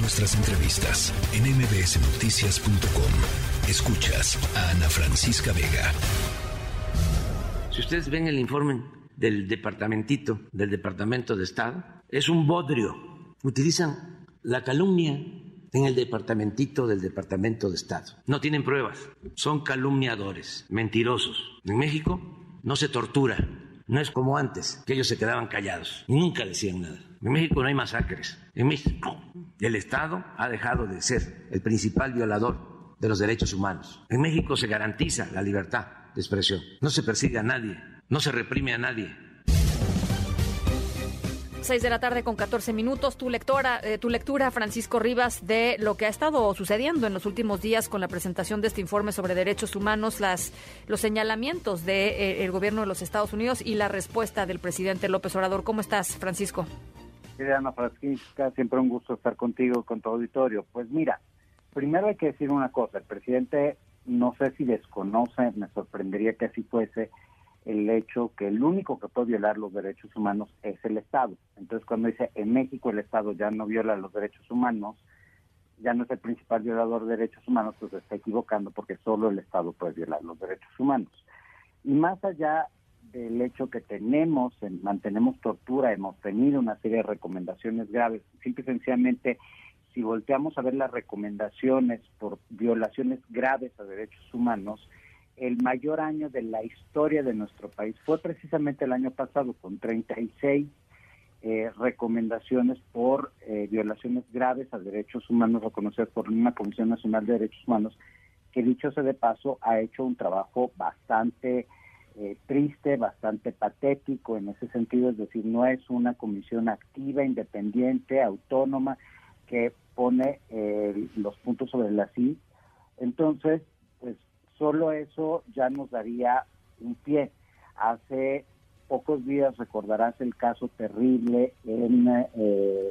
nuestras entrevistas en mbsnoticias.com. Escuchas a Ana Francisca Vega. Si ustedes ven el informe del departamentito, del Departamento de Estado, es un bodrio. Utilizan la calumnia en el departamentito del Departamento de Estado. No tienen pruebas, son calumniadores, mentirosos. En México no se tortura, no es como antes, que ellos se quedaban callados y nunca decían nada. En México no hay masacres. En México el Estado ha dejado de ser el principal violador de los derechos humanos. En México se garantiza la libertad de expresión. No se persigue a nadie, no se reprime a nadie 6 de la tarde con 14 minutos. Tu lectora, eh, tu lectura, Francisco Rivas, de lo que ha estado sucediendo en los últimos días con la presentación de este informe sobre derechos humanos, las, los señalamientos del de, eh, gobierno de los Estados Unidos y la respuesta del presidente López Obrador. ¿Cómo estás, Francisco? Ana Francisca, siempre un gusto estar contigo, con tu auditorio. Pues mira, primero hay que decir una cosa. El presidente, no sé si desconoce, me sorprendería que así fuese, el hecho que el único que puede violar los derechos humanos es el Estado. Entonces, cuando dice en México el Estado ya no viola los derechos humanos, ya no es el principal violador de derechos humanos, pues está equivocando porque solo el Estado puede violar los derechos humanos. Y más allá del hecho que tenemos, mantenemos tortura, hemos tenido una serie de recomendaciones graves, simple y sencillamente, si volteamos a ver las recomendaciones por violaciones graves a derechos humanos, el mayor año de la historia de nuestro país fue precisamente el año pasado, con 36 eh, recomendaciones por eh, violaciones graves a derechos humanos reconocidas por una Comisión Nacional de Derechos Humanos, que dicho sea de paso, ha hecho un trabajo bastante eh, triste, bastante patético en ese sentido, es decir, no es una comisión activa, independiente, autónoma, que pone los puntos sobre la sí. Entonces, pues Solo eso ya nos daría un pie. Hace pocos días recordarás el caso terrible en eh,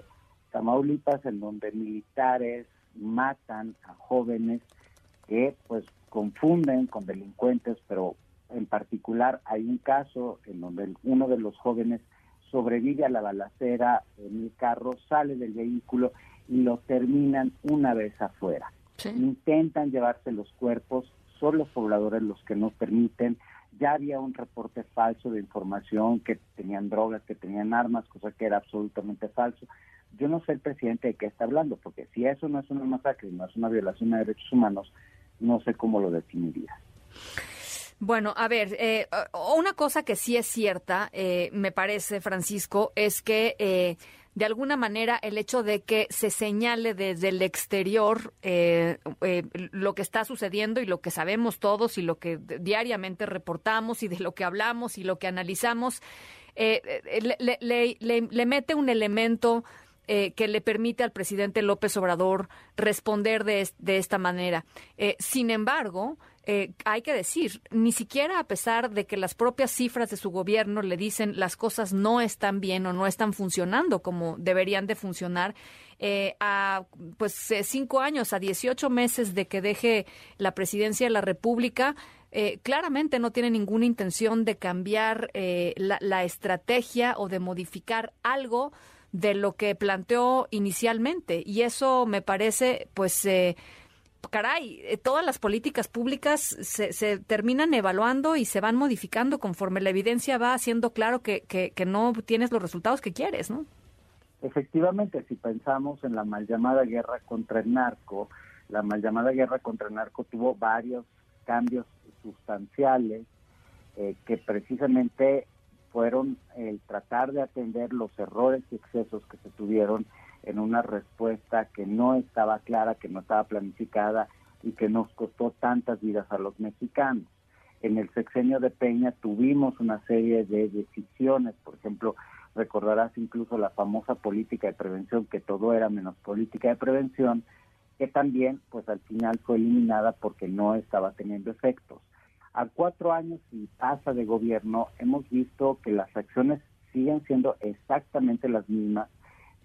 Tamaulipas, en donde militares matan a jóvenes que pues confunden con delincuentes, pero en particular hay un caso en donde uno de los jóvenes sobrevive a la balacera en el carro, sale del vehículo y lo terminan una vez afuera. Intentan llevarse los cuerpos, son los pobladores los que nos permiten. Ya había un reporte falso de información que tenían drogas, que tenían armas, cosa que era absolutamente falso. Yo no sé el presidente de qué está hablando, porque si eso no es una masacre, no es una violación de derechos humanos, no sé cómo lo definiría. Bueno, a ver, eh, una cosa que sí es cierta, eh, me parece, Francisco, es que eh, de alguna manera el hecho de que se señale desde el exterior eh, eh, lo que está sucediendo y lo que sabemos todos y lo que diariamente reportamos y de lo que hablamos y lo que analizamos, eh, le, mete un elemento que le permite al presidente López Obrador responder de, de esta manera. sin embargo, eh, hay que decir, ni siquiera a pesar de que las propias cifras de su gobierno le dicen las cosas no están bien o no están funcionando como deberían de funcionar, eh, a pues eh, cinco años, a 18 meses de que deje la presidencia de la República, claramente no tiene ninguna intención de cambiar la, la, estrategia o de modificar algo de lo que planteó inicialmente. Y eso me parece, pues, caray, eh, todas las políticas públicas se, terminan evaluando y se van modificando conforme la evidencia va haciendo claro que, que, no tienes los resultados que quieres, ¿no? Efectivamente, si pensamos en la mal llamada guerra contra el narco, la mal llamada guerra contra el narco tuvo varios cambios sustanciales eh, que precisamente fueron el tratar de atender los errores y excesos que se tuvieron en una respuesta que no estaba clara, que no estaba planificada y que nos costó tantas vidas a los mexicanos. En el sexenio de Peña tuvimos una serie de decisiones, por ejemplo, recordarás incluso la famosa política de prevención, que todo era menos política de prevención, que también pues al final fue eliminada porque no estaba teniendo efectos. A cuatro años y pasa de gobierno hemos visto que las acciones siguen siendo exactamente las mismas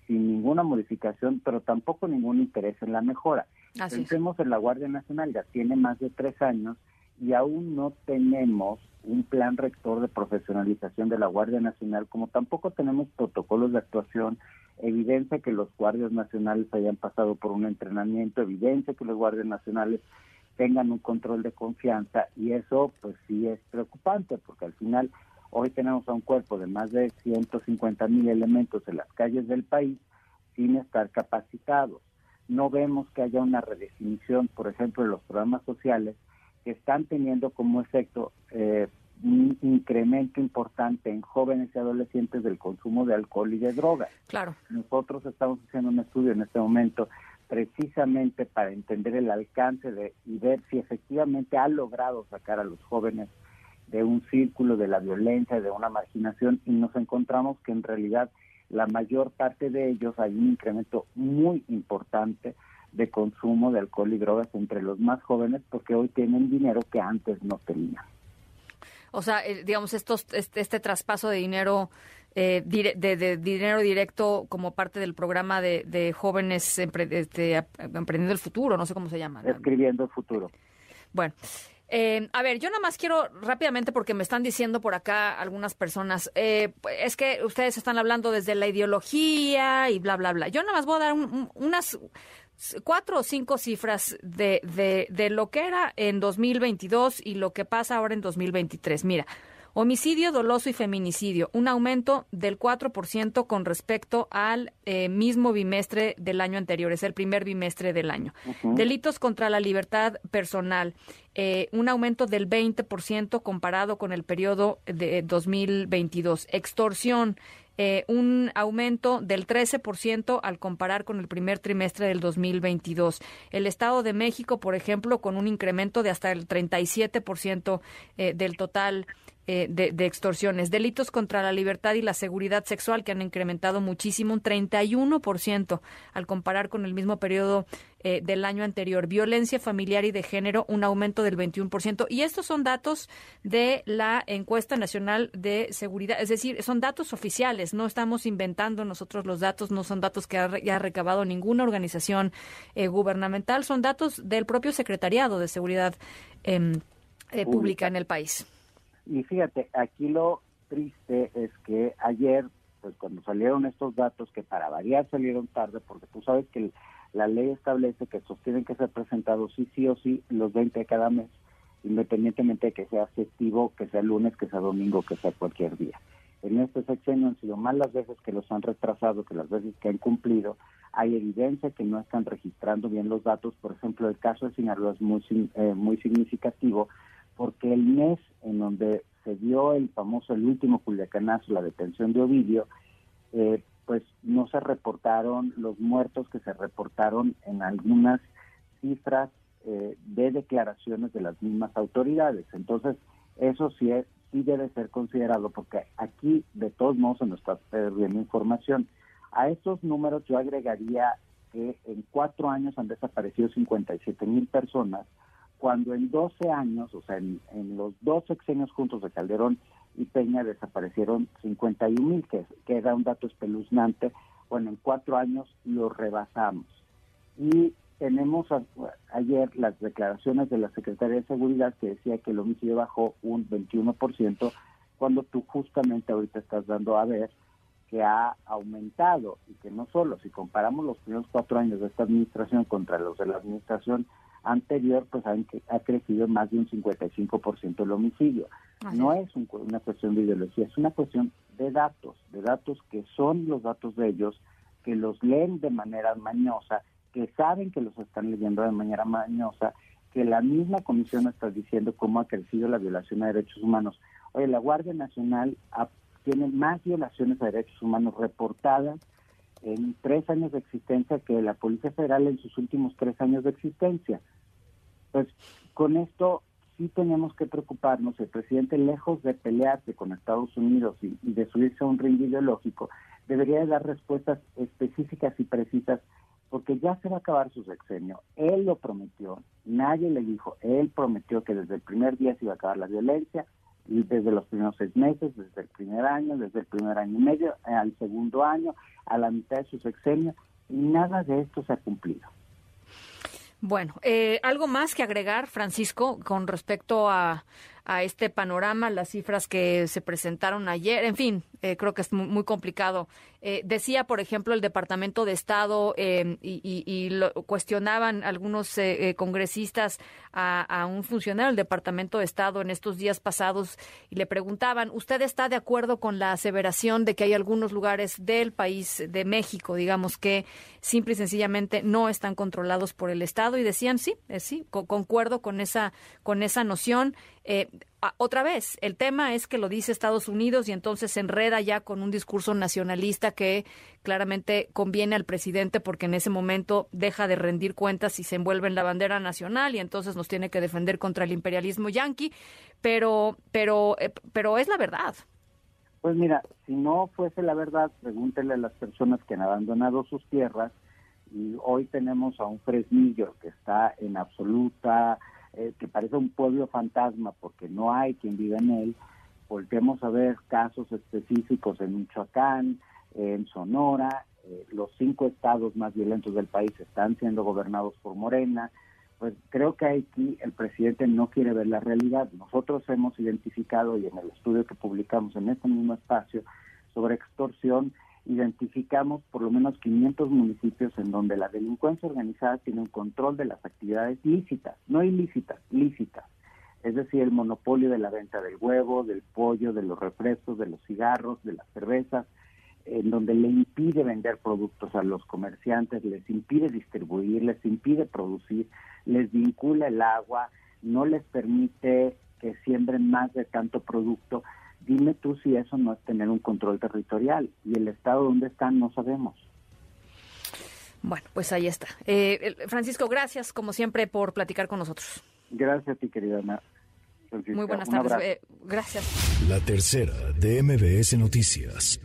sin ninguna modificación, pero tampoco ningún interés en la mejora. Pensemos en la Guardia Nacional, ya tiene más de tres años y aún no tenemos un plan rector de profesionalización de la Guardia Nacional, como tampoco tenemos protocolos de actuación, evidencia que los guardias nacionales hayan pasado por un entrenamiento, evidencia que los guardias nacionales tengan un control de confianza y eso pues sí es preocupante porque al final hoy tenemos a un cuerpo de más de 150 mil elementos en las calles del país sin estar capacitados. No vemos que haya una redefinición, por ejemplo, de los programas sociales que están teniendo como efecto eh, un incremento importante en jóvenes y adolescentes del consumo de alcohol y de drogas. Claro. Nosotros estamos haciendo un estudio en este momento precisamente para entender el alcance de y ver si efectivamente ha logrado sacar a los jóvenes de un círculo de la violencia, de una marginación y nos encontramos que en realidad la mayor parte de ellos hay un incremento muy importante de consumo de alcohol y drogas entre los más jóvenes porque hoy tienen dinero que antes no tenían. O sea, eh, digamos, estos, este, este, traspaso de dinero, eh, de, dinero directo como parte del programa de, jóvenes este, emprendiendo el futuro, no sé cómo se llama. Escribiendo el futuro. Bueno. Eh, a ver, yo nada más quiero rápidamente, porque me están diciendo por acá algunas personas, es que ustedes están hablando desde la ideología y bla, bla, bla. Yo nada más voy a dar unas cuatro o cinco cifras de, de, de lo que era en 2022 y lo que pasa ahora en 2023. Mira, Homicidio doloso y feminicidio, un aumento del 4% con respecto al eh, mismo bimestre del año anterior, es el primer bimestre del año. Delitos contra la libertad personal, eh, un aumento del 20% comparado con el periodo de 2022. Extorsión, eh, un aumento del 13% al comparar con el primer trimestre del 2022. El Estado de México, por ejemplo, con un incremento de hasta el 37% eh, del total eh, de, extorsiones, delitos contra la libertad y la seguridad sexual que han incrementado muchísimo, un 31% al comparar con el mismo periodo eh, del año anterior. Violencia familiar y de género, un aumento del 21%. Y estos son datos de la encuesta nacional de seguridad, es decir, son datos oficiales, no estamos inventando nosotros los datos, no son datos que haya recabado ninguna organización eh, gubernamental, son datos del propio Secretariado de Seguridad em, Pública en el país. Y fíjate, aquí lo triste es que ayer, pues cuando salieron estos datos, que para variar salieron tarde, porque tú sabes que la ley establece que estos tienen que ser presentados sí, sí o sí los 20 de cada mes, independientemente de que sea festivo, que sea lunes, que sea domingo, que sea cualquier día. En este sexenio han sido más las veces que los han retrasado que las veces que han cumplido. Hay evidencia que no están registrando bien los datos. Por ejemplo, el caso de Sinaloa es muy, eh, muy significativo porque el mes en donde se dio el famoso, el último culiacanazo, la detención de Ovidio, eh, pues no se reportaron los muertos que se reportaron en algunas cifras eh, de declaraciones de las mismas autoridades. Entonces, eso sí, es, sí debe ser considerado, porque aquí de todos modos se nos está perdiendo información. A estos números yo agregaría que en cuatro años han desaparecido 57 mil personas, cuando en 12 años, o sea, en, los dos sexenios juntos de Calderón y Peña desaparecieron 51 mil, que, que era un dato espeluznante. Bueno, en cuatro años lo rebasamos. Y tenemos ayer las declaraciones de la Secretaría de Seguridad que decía que el homicidio bajó un 21%, cuando tú justamente ahorita estás dando a ver que ha aumentado y que no solo, si comparamos los primeros cuatro años de esta administración contra los de la administración anterior, pues ha, crecido más de un 55% el homicidio. No es una cuestión de ideología, es una cuestión de datos, de datos que son los datos de ellos, que los leen de manera mañosa, que saben que los están leyendo de manera mañosa, que la misma comisión está diciendo cómo ha crecido la violación a derechos humanos. Oye, la Guardia Nacional tiene más violaciones a derechos humanos reportadas en tres años de existencia que la Policía Federal en sus últimos tres años de existencia. Pues con esto sí tenemos que preocuparnos. El presidente, lejos de pelearse con Estados Unidos y, de subirse a un ring ideológico, debería dar respuestas específicas y precisas porque ya se va a acabar su sexenio. Él lo prometió, nadie le dijo, él prometió que desde el primer día se iba a acabar la violencia, desde los primeros seis meses, desde el primer año, desde el primer año y medio, al segundo año, a la mitad de su sexenio, y nada de esto se ha cumplido. Bueno, eh, algo más que agregar, Francisco, con respecto a, a este panorama, las cifras que se presentaron ayer, en fin, eh, creo que es muy, complicado. Eh, decía, por ejemplo, el Departamento de Estado em, y, lo cuestionaban algunos eh, congresistas a, un funcionario del Departamento de Estado en estos días pasados y le preguntaban, ¿usted está de acuerdo con la aseveración de que hay algunos lugares del país, de México, digamos, que simple y sencillamente no están controlados por el Estado? Y decían, sí, sí, concuerdo con esa, con esa noción. Eh, otra vez, el tema es que lo dice Estados Unidos y entonces se enreda ya con un discurso nacionalista que claramente conviene al presidente porque en ese momento deja de rendir cuentas y se envuelve en la bandera nacional y entonces nos tiene que defender contra el imperialismo yanqui, pero, pero, eh, pero es la verdad. Pues mira, si no fuese la verdad, pregúntele a las personas que han abandonado sus tierras y hoy tenemos a un Fresnillo que está en absoluta eh, que parece un pueblo fantasma porque no hay quien viva en él. Volvemos a ver casos específicos en Michoacán, en Sonora, eh, los cinco estados más violentos del país están siendo gobernados por Morena. Pues creo que aquí el presidente no quiere ver la realidad. Nosotros hemos identificado y en el estudio que publicamos en este mismo espacio sobre extorsión, identificamos por lo menos 500 municipios en donde la delincuencia organizada tiene un control de las actividades lícitas, no ilícitas, lícitas. Es decir, el monopolio de la venta del huevo, del pollo, de los refrescos, de los cigarros, de las cervezas, en donde le impide vender productos a los comerciantes, les impide distribuir, les impide producir, les vincula el agua, no les permite que siembren más de tanto producto Dime tú si eso no es tener un control territorial y el Estado donde están no sabemos. Bueno, pues ahí está. Eh, Francisco, gracias como siempre por platicar con nosotros. Gracias a ti, querida Ana. Muy buenas tardes. Eh, gracias. La tercera de MBS Noticias.